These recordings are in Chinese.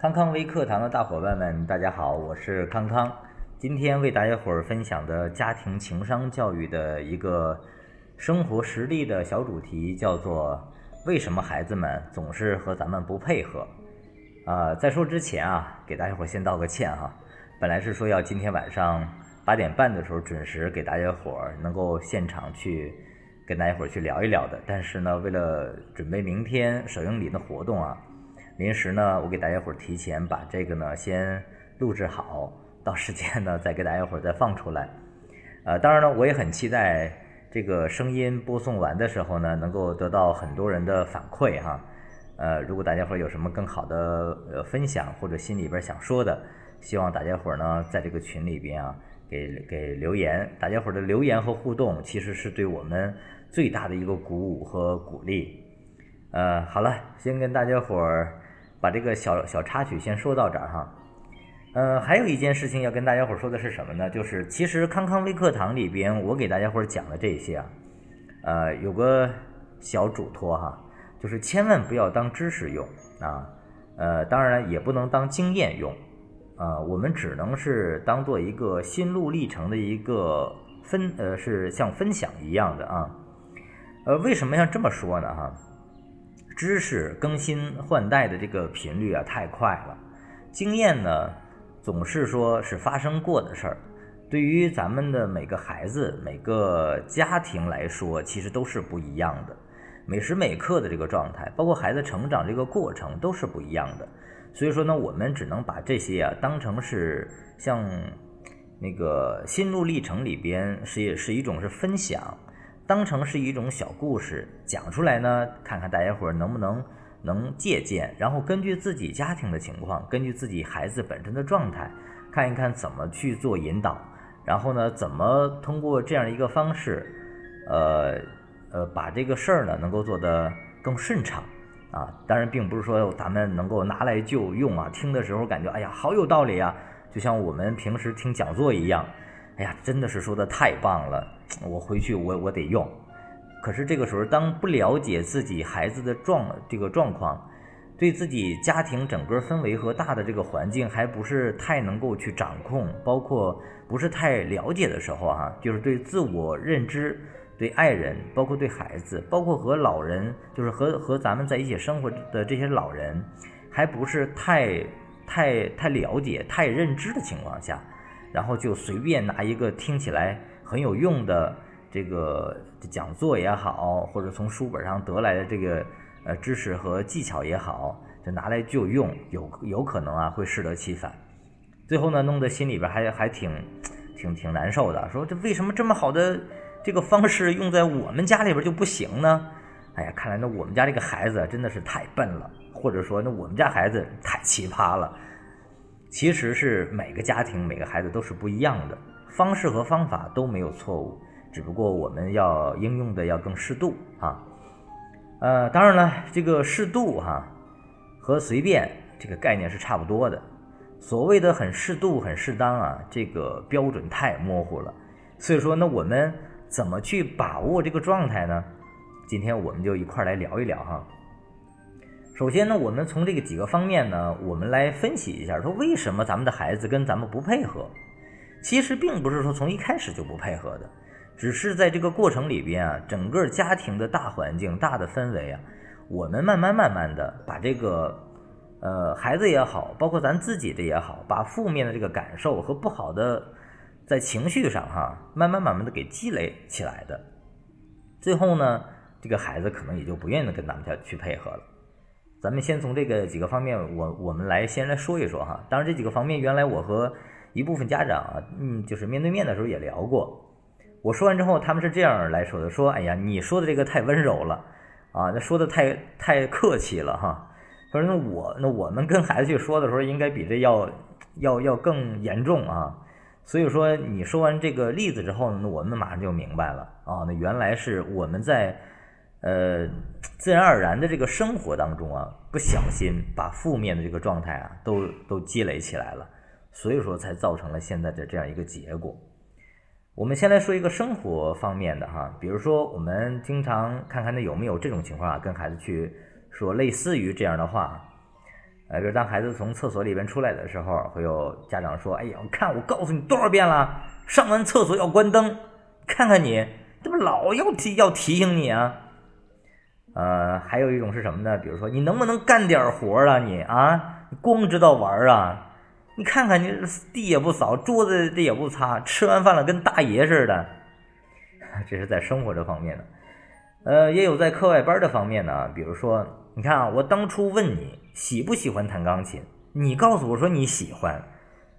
康康微课堂的大伙伴们，大家好，我是康康。今天为大家伙儿分享的家庭情商教育的一个生活实例的小主题，叫做“为什么孩子们总是和咱们不配合”。啊，在说之前啊，给大家伙儿先道个歉哈。本来是说要今天晚上八点半的时候准时给大家伙儿能够现场去跟大家伙儿去聊一聊的，但是呢，为了准备明天首映礼的活动啊。临时呢，我给大家伙儿提前把这个呢先录制好，到时间呢再给大家伙儿再放出来。呃，当然呢，我也很期待这个声音播送完的时候呢，能够得到很多人的反馈哈。呃，如果大家伙儿有什么更好的呃分享或者心里边想说的，希望大家伙儿呢在这个群里边啊给给留言。大家伙儿的留言和互动其实是对我们最大的一个鼓舞和鼓励。呃，好了，先跟大家伙儿。把这个小小插曲先说到这儿哈，呃，还有一件事情要跟大家伙儿说的是什么呢？就是其实康康微课堂里边，我给大家伙儿讲的这些啊，呃，有个小嘱托哈，就是千万不要当知识用啊，呃，当然也不能当经验用啊，我们只能是当做一个心路历程的一个分，呃，是像分享一样的啊，呃，为什么要这么说呢？哈？知识更新换代的这个频率啊太快了，经验呢总是说是发生过的事儿，对于咱们的每个孩子、每个家庭来说，其实都是不一样的。每时每刻的这个状态，包括孩子成长这个过程，都是不一样的。所以说呢，我们只能把这些啊当成是像那个心路历程里边是也是一种是分享。当成是一种小故事讲出来呢，看看大家伙儿能不能能借鉴，然后根据自己家庭的情况，根据自己孩子本身的状态，看一看怎么去做引导，然后呢，怎么通过这样一个方式，呃呃，把这个事儿呢能够做得更顺畅啊。当然，并不是说咱们能够拿来就用啊，听的时候感觉哎呀好有道理啊，就像我们平时听讲座一样。哎呀，真的是说的太棒了！我回去我我得用。可是这个时候，当不了解自己孩子的状这个状况，对自己家庭整个氛围和大的这个环境还不是太能够去掌控，包括不是太了解的时候啊，就是对自我认知、对爱人、包括对孩子、包括和老人，就是和和咱们在一起生活的这些老人，还不是太太太了解、太认知的情况下。然后就随便拿一个听起来很有用的这个讲座也好，或者从书本上得来的这个呃知识和技巧也好，就拿来就用，有有可能啊会适得其反。最后呢，弄得心里边还还挺挺挺难受的，说这为什么这么好的这个方式用在我们家里边就不行呢？哎呀，看来那我们家这个孩子真的是太笨了，或者说那我们家孩子太奇葩了。其实是每个家庭、每个孩子都是不一样的，方式和方法都没有错误，只不过我们要应用的要更适度啊。呃，当然了，这个适度哈和随便这个概念是差不多的。所谓的很适度、很适当啊，这个标准太模糊了。所以说，那我们怎么去把握这个状态呢？今天我们就一块来聊一聊哈。首先呢，我们从这个几个方面呢，我们来分析一下，说为什么咱们的孩子跟咱们不配合？其实并不是说从一开始就不配合的，只是在这个过程里边啊，整个家庭的大环境、大的氛围啊，我们慢慢慢慢的把这个，呃，孩子也好，包括咱自己的也好，把负面的这个感受和不好的在情绪上哈，慢慢慢慢的给积累起来的，最后呢，这个孩子可能也就不愿意跟咱们家去配合了。咱们先从这个几个方面，我我们来先来说一说哈。当然，这几个方面原来我和一部分家长啊，嗯，就是面对面的时候也聊过。我说完之后，他们是这样来说的：说，哎呀，你说的这个太温柔了啊，那说的太太客气了哈。他说，那我那我们跟孩子去说的时候，应该比这要要要更严重啊。所以说，你说完这个例子之后呢，那我们马上就明白了啊，那原来是我们在。呃，自然而然的这个生活当中啊，不小心把负面的这个状态啊，都都积累起来了，所以说才造成了现在的这样一个结果。我们先来说一个生活方面的哈，比如说我们经常看看那有没有这种情况啊，跟孩子去说类似于这样的话，呃，比如当孩子从厕所里边出来的时候，会有家长说：“哎呀，我看我告诉你多少遍了，上完厕所要关灯，看看你，这不老要提要提醒你啊。”呃，还有一种是什么呢？比如说，你能不能干点活啊？你啊，你光知道玩啊？你看看你地也不扫，桌子这也不擦，吃完饭了跟大爷似的。这是在生活这方面的。呃，也有在课外班的方面呢，比如说，你看啊，我当初问你喜不喜欢弹钢琴，你告诉我说你喜欢，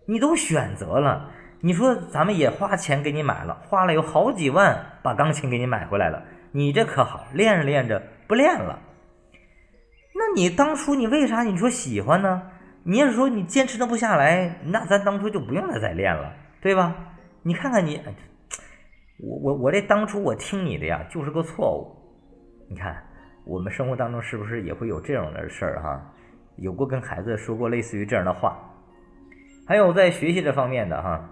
你都选择了，你说咱们也花钱给你买了，花了有好几万把钢琴给你买回来了，你这可好，练着练着不练了，那你当初你为啥你说喜欢呢？你要是说你坚持的不下来，那咱当初就不用再再练了，对吧？你看看你。我我我这当初我听你的呀，就是个错误。你看，我们生活当中是不是也会有这样的事儿哈？有过跟孩子说过类似于这样的话。还有在学习这方面的哈，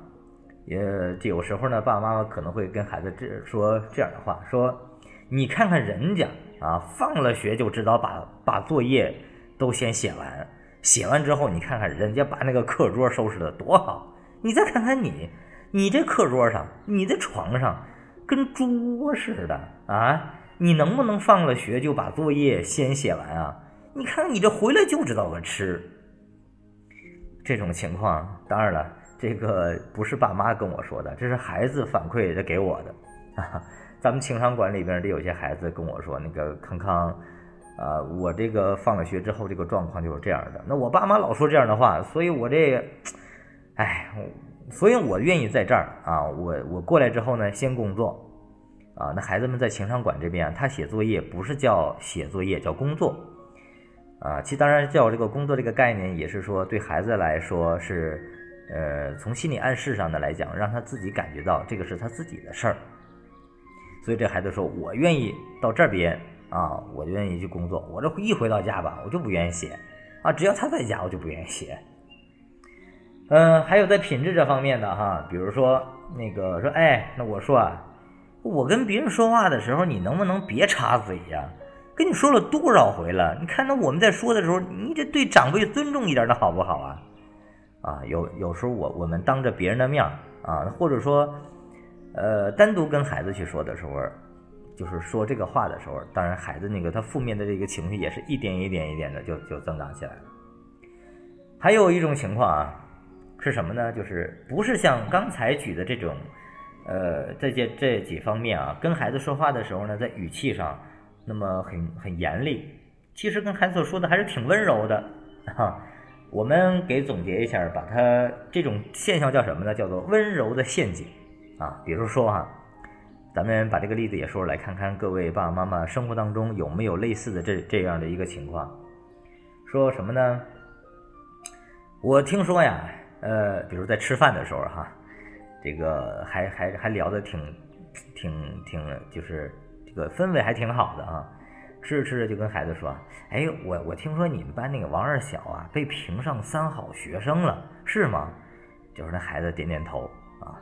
也有时候呢，爸爸妈妈可能会跟孩子这说这样的话：说你看看人家啊，放了学就知道把把作业都先写完，写完之后你看看人家把那个课桌收拾的多好，你再看看你。你这课桌上，你的床上，跟猪窝似的啊！你能不能放了学就把作业先写完啊？你看你这回来就知道个吃。这种情况，当然了，这个不是爸妈跟我说的，这是孩子反馈的给我的。啊，咱们情商馆里边的有些孩子跟我说，那个康康，啊，我这个放了学之后，这个状况就是这样的。那我爸妈老说这样的话，所以我这，哎。所以我愿意在这儿啊，我我过来之后呢，先工作，啊，那孩子们在情商馆这边，他写作业不是叫写作业，叫工作，啊，其实当然叫这个工作这个概念，也是说对孩子来说是，呃，从心理暗示上的来讲，让他自己感觉到这个是他自己的事儿。所以这孩子说，我愿意到这边啊，我就愿意去工作。我这一回到家吧，我就不愿意写，啊，只要他在家，我就不愿意写。嗯，还有在品质这方面的哈，比如说那个说，哎，那我说啊，我跟别人说话的时候，你能不能别插嘴呀？跟你说了多少回了？你看，那我们在说的时候，你这对长辈尊重一点的好不好啊？啊，有有时候我我们当着别人的面啊，或者说，呃，单独跟孩子去说的时候，就是说这个话的时候，当然孩子那个他负面的这个情绪也是一点一点一点的就就增长起来了。还有一种情况啊。是什么呢？就是不是像刚才举的这种，呃，这些这几方面啊，跟孩子说话的时候呢，在语气上那么很很严厉，其实跟孩子所说的还是挺温柔的哈。我们给总结一下，把它这种现象叫什么呢？叫做温柔的陷阱啊。比如说哈，咱们把这个例子也说出来，看看各位爸爸妈妈生活当中有没有类似的这这样的一个情况。说什么呢？我听说呀。呃，比如在吃饭的时候哈，这个还还还聊得挺挺挺，就是这个氛围还挺好的啊。吃着吃着就跟孩子说：“哎，我我听说你们班那个王二小啊，被评上三好学生了，是吗？”就是那孩子点点头啊，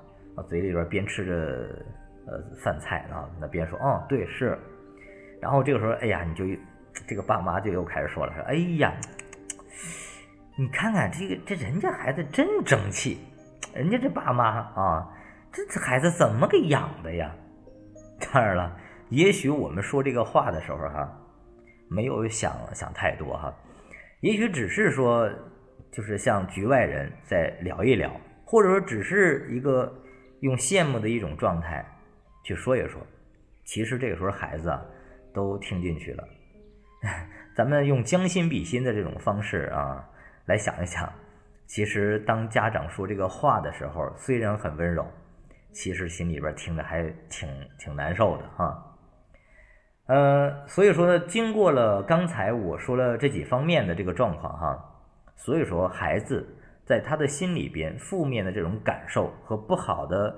嘴里边边吃着呃饭菜啊，那边说：“哦，对，是。”然后这个时候，哎呀，你就这个爸妈就又开始说了，说：“哎呀。”你看看这个，这人家孩子真争气，人家这爸妈啊，这这孩子怎么给养的呀？当然了，也许我们说这个话的时候哈，没有想想太多哈，也许只是说，就是像局外人在聊一聊，或者说只是一个用羡慕的一种状态去说一说，其实这个时候孩子啊都听进去了。咱们用将心比心的这种方式啊。来想一想，其实当家长说这个话的时候，虽然很温柔，其实心里边听着还挺挺难受的哈。呃，所以说呢，经过了刚才我说了这几方面的这个状况哈，所以说孩子在他的心里边负面的这种感受和不好的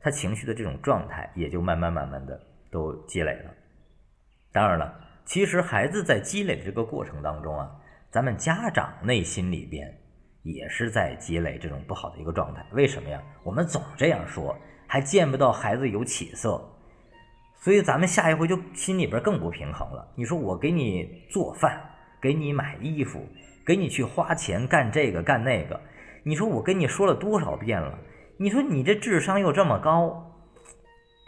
他情绪的这种状态，也就慢慢慢慢的都积累了。当然了，其实孩子在积累的这个过程当中啊。咱们家长内心里边也是在积累这种不好的一个状态，为什么呀？我们总这样说，还见不到孩子有起色，所以咱们下一回就心里边更不平衡了。你说我给你做饭，给你买衣服，给你去花钱干这个干那个。你说我跟你说了多少遍了？你说你这智商又这么高，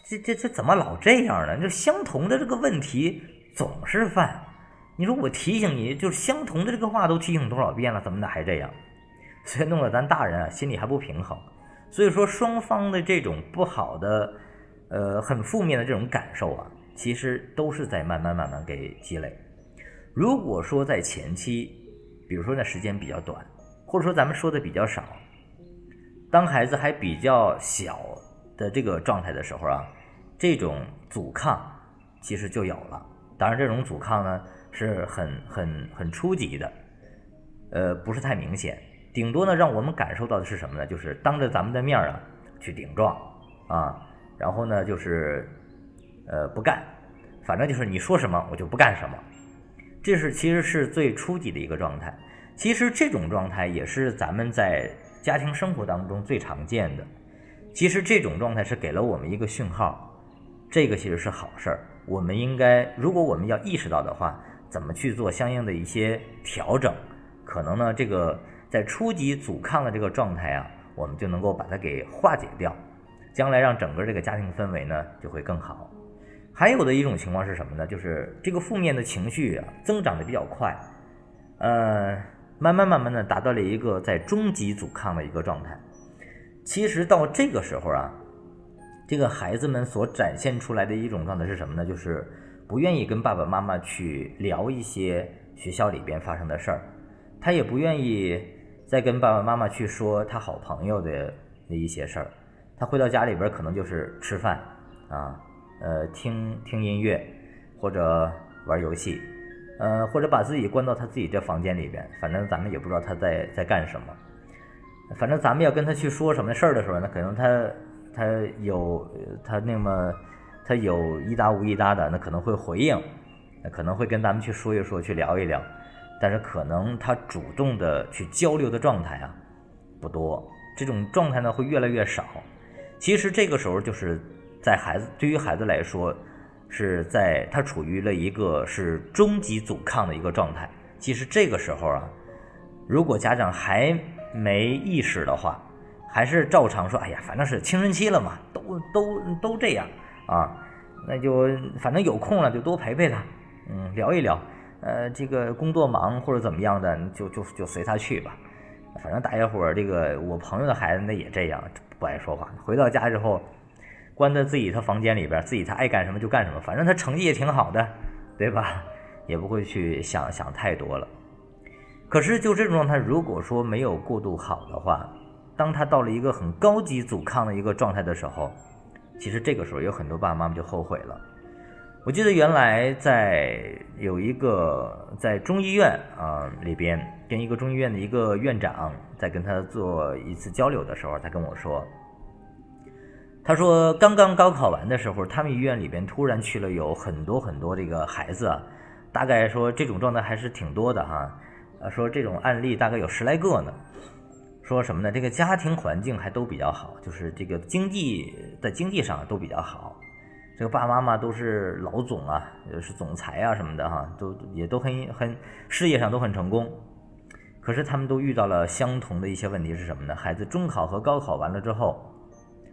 这这这怎么老这样呢？就相同的这个问题总是犯。你说我提醒你，就是相同的这个话都提醒多少遍了，怎么的还这样？所以弄得咱大人啊心里还不平衡。所以说双方的这种不好的，呃，很负面的这种感受啊，其实都是在慢慢慢慢给积累。如果说在前期，比如说那时间比较短。或者说咱们说的比较少，当孩子还比较小的这个状态的时候啊，这种阻抗其实就有了。当然，这种阻抗呢是很很很初级的，呃，不是太明显。顶多呢，让我们感受到的是什么呢？就是当着咱们的面儿啊去顶撞啊，然后呢就是呃不干，反正就是你说什么我就不干什么。这是其实是最初级的一个状态。其实这种状态也是咱们在家庭生活当中最常见的。其实这种状态是给了我们一个讯号，这个其实是好事儿。我们应该，如果我们要意识到的话，怎么去做相应的一些调整？可能呢，这个在初级阻抗的这个状态啊，我们就能够把它给化解掉，将来让整个这个家庭氛围呢就会更好。还有的一种情况是什么呢？就是这个负面的情绪啊增长的比较快，呃。慢慢慢慢的达到了一个在中级阻抗的一个状态。其实到这个时候啊，这个孩子们所展现出来的一种状态是什么呢？就是不愿意跟爸爸妈妈去聊一些学校里边发生的事儿，他也不愿意再跟爸爸妈妈去说他好朋友的那一些事儿。他回到家里边可能就是吃饭啊，呃，听听音乐或者玩游戏。呃，或者把自己关到他自己这房间里边，反正咱们也不知道他在在干什么。反正咱们要跟他去说什么事儿的时候呢，可能他他有他那么他有一搭无一搭的，那可能会回应，可能会跟咱们去说一说，去聊一聊。但是可能他主动的去交流的状态啊不多，这种状态呢会越来越少。其实这个时候就是在孩子对于孩子来说。是在他处于了一个是中级阻抗的一个状态。其实这个时候啊，如果家长还没意识的话，还是照常说：“哎呀，反正是青春期了嘛，都都都这样啊，那就反正有空了就多陪陪他，嗯，聊一聊。呃，这个工作忙或者怎么样的，就就就随他去吧。反正大家伙儿这个我朋友的孩子那也这样，不爱说话。回到家之后。”关在自己他房间里边，自己他爱干什么就干什么，反正他成绩也挺好的，对吧？也不会去想想太多了。可是就这种状态，如果说没有过渡好的话，当他到了一个很高级阻抗的一个状态的时候，其实这个时候有很多爸爸妈妈就后悔了。我记得原来在有一个在中医院啊里边，跟一个中医院的一个院长在跟他做一次交流的时候，他跟我说。他说，刚刚高考完的时候，他们医院里边突然去了有很多很多这个孩子，大概说这种状态还是挺多的哈。啊，说这种案例大概有十来个呢。说什么呢？这个家庭环境还都比较好，就是这个经济在经济上都比较好。这个爸爸妈妈都是老总啊，是总裁啊什么的哈，都也都很很事业上都很成功。可是他们都遇到了相同的一些问题是什么呢？孩子中考和高考完了之后。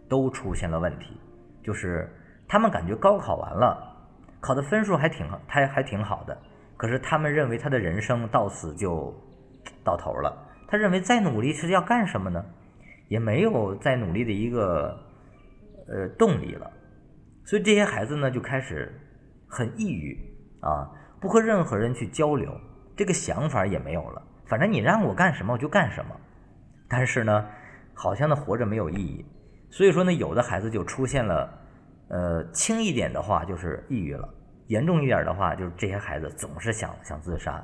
都出现了问题，就是他们感觉高考完了，考的分数还挺还还挺好的，可是他们认为他的人生到此就到头了。他认为再努力是要干什么呢？也没有再努力的一个呃动力了。所以这些孩子呢就开始很抑郁啊，不和任何人去交流，这个想法也没有了。反正你让我干什么我就干什么，但是呢，好像呢活着没有意义。所以说呢，有的孩子就出现了，呃，轻一点的话就是抑郁了，严重一点的话就是这些孩子总是想想自杀。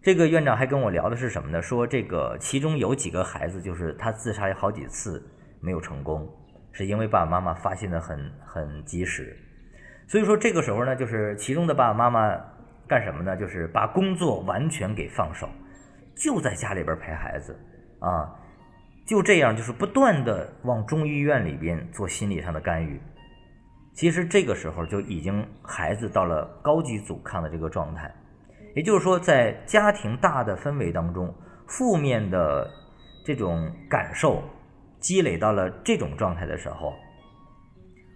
这个院长还跟我聊的是什么呢？说这个其中有几个孩子就是他自杀有好几次没有成功，是因为爸爸妈妈发现的很很及时。所以说这个时候呢，就是其中的爸爸妈妈干什么呢？就是把工作完全给放手，就在家里边陪孩子啊。就这样，就是不断的往中医院里边做心理上的干预。其实这个时候就已经孩子到了高级阻抗的这个状态。也就是说，在家庭大的氛围当中，负面的这种感受积累到了这种状态的时候，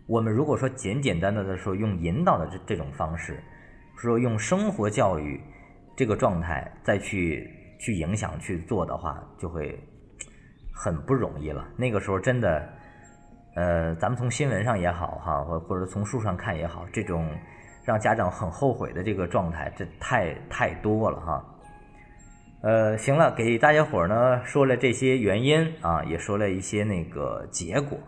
我们如果说简简单单的说用引导的这这种方式，说用生活教育这个状态再去去影响去做的话，就会很不容易了。那个时候真的，呃，咱们从新闻上也好哈，或或者从书上看也好，这种让家长很后悔的这个状态，这太太多了哈。呃，行了，给大家伙儿呢说了这些原因啊，也说了一些那个结果。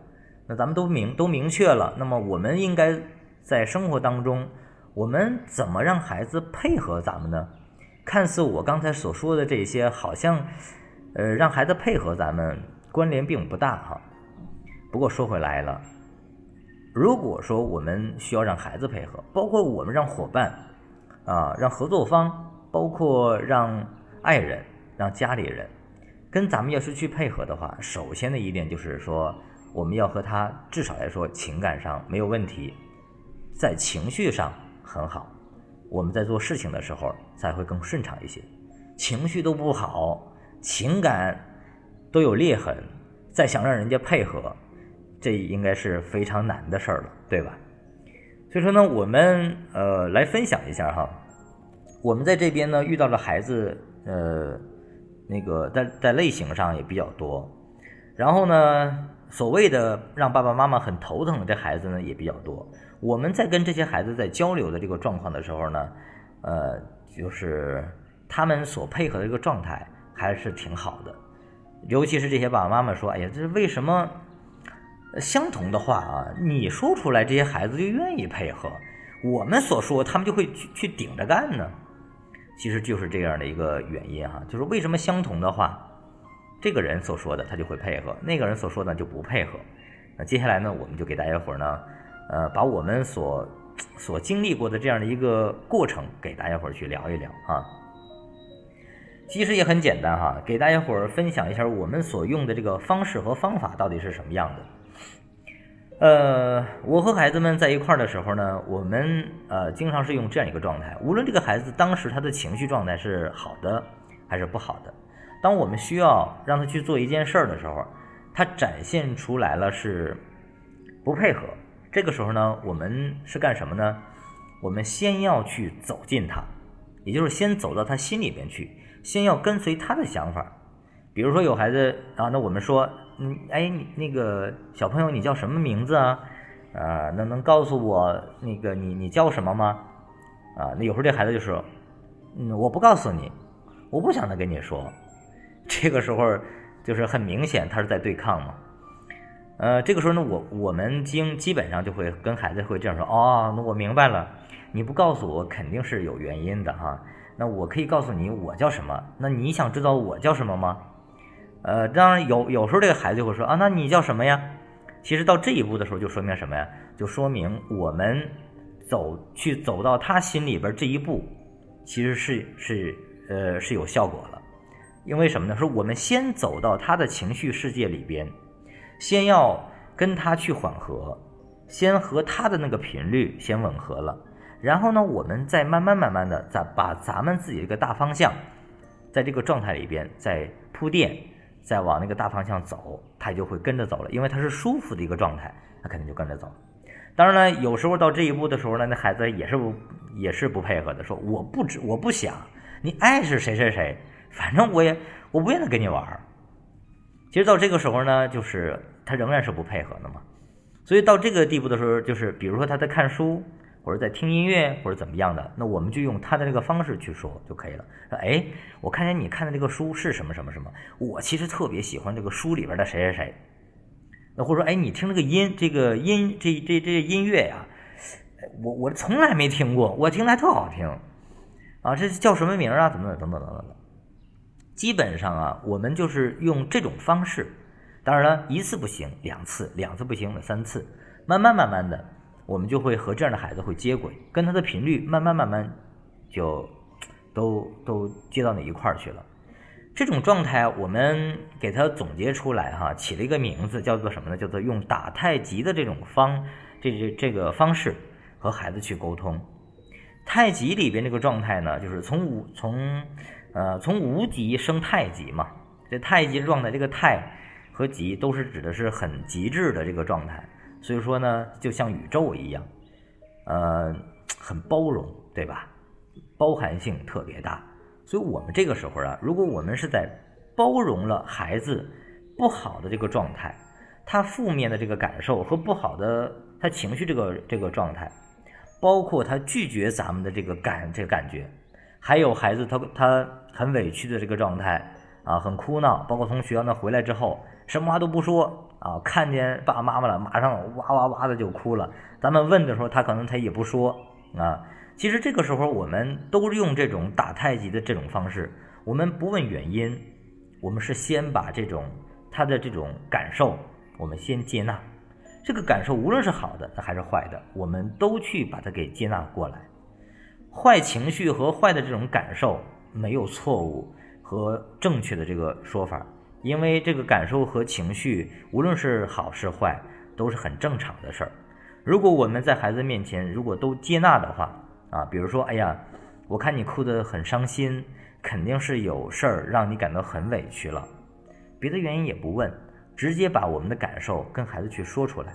那咱们都明都明确了，那么我们应该在生活当中，我们怎么让孩子配合咱们呢？看似我刚才所说的这些，好像呃让孩子配合咱们关联并不大哈。不过说回来了，如果说我们需要让孩子配合，包括我们让伙伴啊、让合作方，包括让爱人、让家里人跟咱们要是去配合的话，首先的一点就是说。我们要和他至少来说情感上没有问题，在情绪上很好，我们在做事情的时候才会更顺畅一些。情绪都不好，情感都有裂痕，再想让人家配合，这应该是非常难的事儿了，对吧？所以说呢，我们呃来分享一下哈，我们在这边呢遇到了孩子，呃，那个在在类型上也比较多，然后呢。所谓的让爸爸妈妈很头疼的这孩子呢也比较多。我们在跟这些孩子在交流的这个状况的时候呢，呃，就是他们所配合的这个状态还是挺好的。尤其是这些爸爸妈妈说：“哎呀，这为什么相同的话啊？你说出来，这些孩子就愿意配合；我们所说，他们就会去去顶着干呢？其实就是这样的一个原因哈，就是为什么相同的话。”这个人所说的他就会配合，那个人所说的就不配合。那接下来呢，我们就给大家伙儿呢，呃，把我们所所经历过的这样的一个过程给大家伙儿去聊一聊啊。其实也很简单哈，给大家伙儿分享一下我们所用的这个方式和方法到底是什么样的。呃，我和孩子们在一块儿的时候呢，我们呃经常是用这样一个状态，无论这个孩子当时他的情绪状态是好的还是不好的。当我们需要让他去做一件事儿的时候，他展现出来了是不配合。这个时候呢，我们是干什么呢？我们先要去走进他，也就是先走到他心里边去，先要跟随他的想法。比如说有孩子啊，那我们说，嗯，哎，那个小朋友，你叫什么名字啊？啊，能能告诉我那个你你叫什么吗？啊，那有时候这孩子就说，嗯，我不告诉你，我不想再跟你说。这个时候就是很明显，他是在对抗嘛。呃，这个时候呢，我我们经基本上就会跟孩子会这样说：哦，那我明白了，你不告诉我肯定是有原因的哈。那我可以告诉你我叫什么？那你想知道我叫什么吗？呃，当然有有时候这个孩子就会说啊，那你叫什么呀？其实到这一步的时候，就说明什么呀？就说明我们走去走到他心里边这一步，其实是是呃是有效果了。因为什么呢？说我们先走到他的情绪世界里边，先要跟他去缓和，先和他的那个频率先吻合了，然后呢，我们再慢慢慢慢的再把咱们自己这个大方向，在这个状态里边再铺垫，再往那个大方向走，他就会跟着走了。因为他是舒服的一个状态，他肯定就跟着走。当然了，有时候到这一步的时候呢，那孩子也是不也是不配合的，说我不知我不想，你爱是谁谁谁。反正我也我不愿意跟你玩。其实到这个时候呢，就是他仍然是不配合的嘛。所以到这个地步的时候，就是比如说他在看书，或者在听音乐，或者怎么样的，那我们就用他的这个方式去说就可以了。说哎，我看见你看的这个书是什么什么什么，我其实特别喜欢这个书里边的谁谁谁。那或者说哎，你听这个音，这个音这这这音乐呀，我我从来没听过，我听来特好听啊，这叫什么名啊？怎么怎么等等等等。基本上啊，我们就是用这种方式，当然了，一次不行，两次，两次不行，三次，慢慢慢慢的，我们就会和这样的孩子会接轨，跟他的频率慢慢慢慢就 都都接到那一块儿去了。这种状态，我们给他总结出来哈，起了一个名字，叫做什么呢？叫做用打太极的这种方这这这个方式和孩子去沟通。太极里边这个状态呢，就是从无从呃从无极生太极嘛。这太极状态，这个太和极都是指的是很极致的这个状态。所以说呢，就像宇宙一样，呃，很包容，对吧？包含性特别大。所以我们这个时候啊，如果我们是在包容了孩子不好的这个状态，他负面的这个感受和不好的他情绪这个这个状态，包括他拒绝咱们的这个感这个感觉，还有孩子他他很委屈的这个状态啊，很哭闹，包括从学校呢回来之后什么话都不说啊，看见爸爸妈妈了马上哇哇哇的就哭了，咱们问的时候他可能他也不说啊。其实这个时候我们都用这种打太极的这种方式，我们不问原因，我们是先把这种他的这种感受，我们先接纳，这个感受无论是好的还是坏的，我们都去把它给接纳过来。坏情绪和坏的这种感受没有错误和正确的这个说法，因为这个感受和情绪无论是好是坏都是很正常的事儿。如果我们在孩子面前如果都接纳的话，啊，比如说，哎呀，我看你哭得很伤心，肯定是有事儿让你感到很委屈了。别的原因也不问，直接把我们的感受跟孩子去说出来，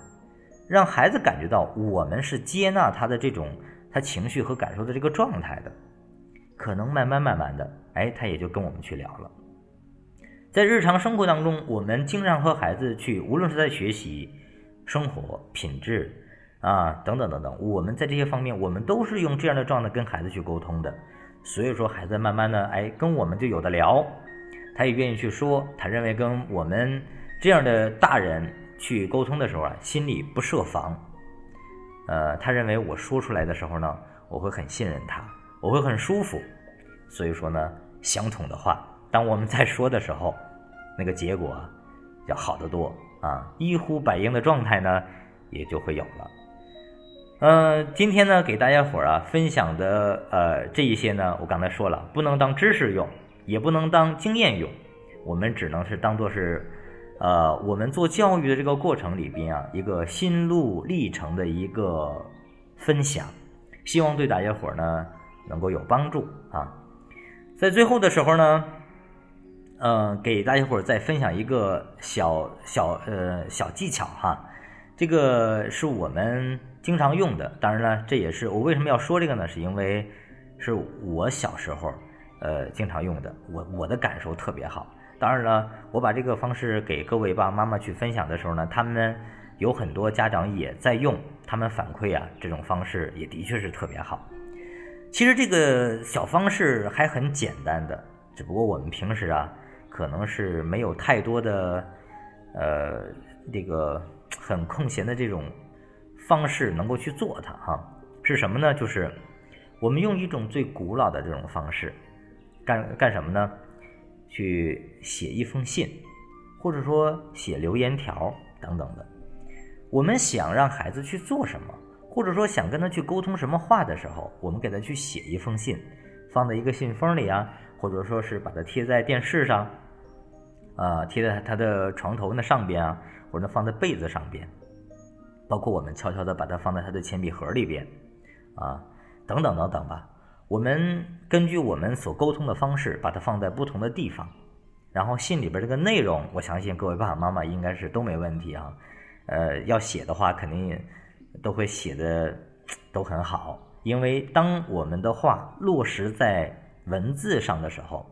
让孩子感觉到我们是接纳他的这种他情绪和感受的这个状态的。可能慢慢慢慢的，哎，他也就跟我们去聊了。在日常生活当中，我们经常和孩子去，无论是在学习、生活品质。啊，等等等等，我们在这些方面，我们都是用这样的状态跟孩子去沟通的，所以说孩子慢慢的，哎，跟我们就有的聊，他也愿意去说，他认为跟我们这样的大人去沟通的时候啊，心里不设防，呃，他认为我说出来的时候呢，我会很信任他，我会很舒服，所以说呢，相同的话，当我们在说的时候，那个结果要好得多啊，一呼百应的状态呢，也就会有了。嗯，今天呢，给大家伙儿啊分享的呃这一些呢，我刚才说了，不能当知识用，也不能当经验用，我们只能是当做是，呃，我们做教育的这个过程里边啊，一个心路历程的一个分享，希望对大家伙儿呢能够有帮助啊。在最后的时候呢，嗯，给大家伙儿再分享一个小小呃小技巧哈，这个是我们。经常用的，当然了，这也是我为什么要说这个呢？是因为是我小时候呃经常用的，我我的感受特别好。当然了，我把这个方式给各位爸爸妈妈去分享的时候呢，他们有很多家长也在用，他们反馈啊，这种方式也的确是特别好。其实这个小方式还很简单的，只不过我们平时啊，可能是没有太多的呃这个很空闲的这种。方式能够去做它哈，是什么呢？就是我们用一种最古老的这种方式，干干什么呢？去写一封信，或者说写留言条等等的。我们想让孩子去做什么，或者说想跟他去沟通什么话的时候，我们给他去写一封信，放在一个信封里啊，或者说是把它贴在电视上，啊，贴在他的床头那上边啊，或者放在被子上边。包括我们悄悄的把它放在他的铅笔盒里边，啊，等等等等吧。我们根据我们所沟通的方式，把它放在不同的地方。然后信里边这个内容，我相信各位爸爸妈妈应该是都没问题啊。呃，要写的话，肯定都会写的都很好。因为当我们的话落实在文字上的时候，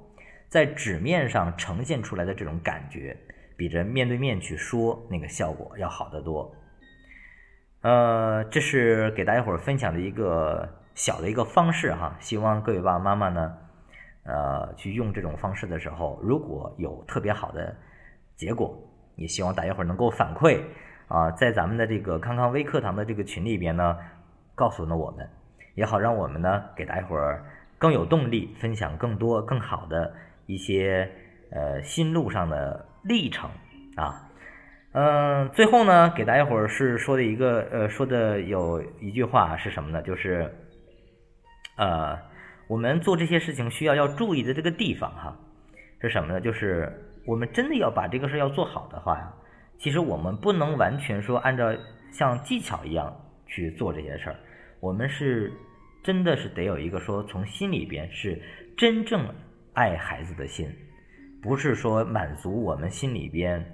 在纸面上呈现出来的这种感觉，比着面对面去说那个效果要好得多。呃，这是给大家伙儿分享的一个小的一个方式哈，希望各位爸爸妈妈呢，呃，去用这种方式的时候，如果有特别好的结果，也希望大家伙儿能够反馈啊，在咱们的这个康康微课堂的这个群里边呢，告诉呢我们，也好让我们呢给大家伙儿更有动力，分享更多更好的一些呃心路上的历程啊。嗯，最后呢，给大家伙儿是说的一个，呃，说的有一句话是什么呢？就是，呃，我们做这些事情需要要注意的这个地方哈，是什么呢？就是我们真的要把这个事要做好的话呀，其实我们不能完全说按照像技巧一样去做这些事儿，我们是真的是得有一个说从心里边是真正爱孩子的心，不是说满足我们心里边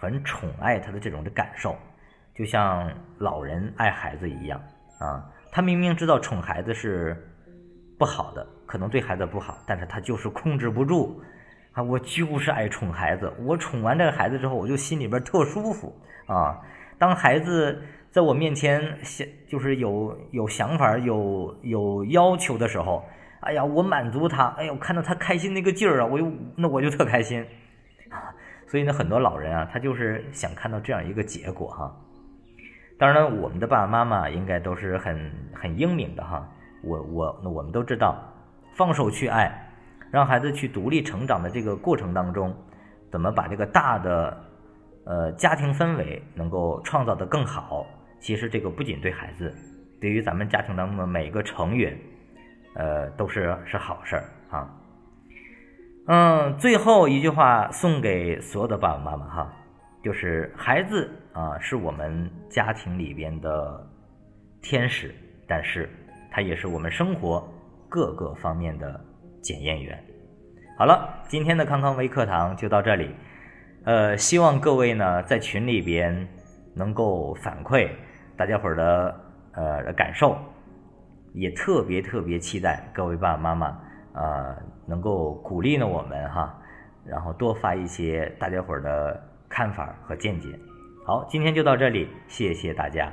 很宠爱他的这种的感受，就像老人爱孩子一样啊，他明明知道宠孩子是不好的，可能对孩子不好，但是他就是控制不住啊，我就是爱宠孩子，我宠完这个孩子之后，我就心里边特舒服啊，当孩子。在我面前想就是有有想法、有有要求的时候，哎呀，我满足他，哎呦，看到他开心那个劲儿啊，我又那我就特开心啊。所以呢，很多老人啊，他就是想看到这样一个结果哈。当然了，我们的爸爸妈妈应该都是很很英明的哈。我我那我们都知道，放手去爱，让孩子去独立成长的这个过程当中，怎么把这个大的呃家庭氛围能够创造的更好。其实这个不仅对孩子，对于咱们家庭当中的每一个成员，呃，都是是好事儿啊。嗯，最后一句话送给所有的爸爸妈妈哈，就是孩子啊是我们家庭里边的天使，但是他也是我们生活各个方面的检验员。好了，今天的康康微课堂就到这里，呃，希望各位呢在群里边能够反馈。大家伙儿的呃感受，也特别特别期待各位爸爸妈妈呃能够鼓励呢我们哈，然后多发一些大家伙儿的看法和见解。好，今天就到这里，谢谢大家。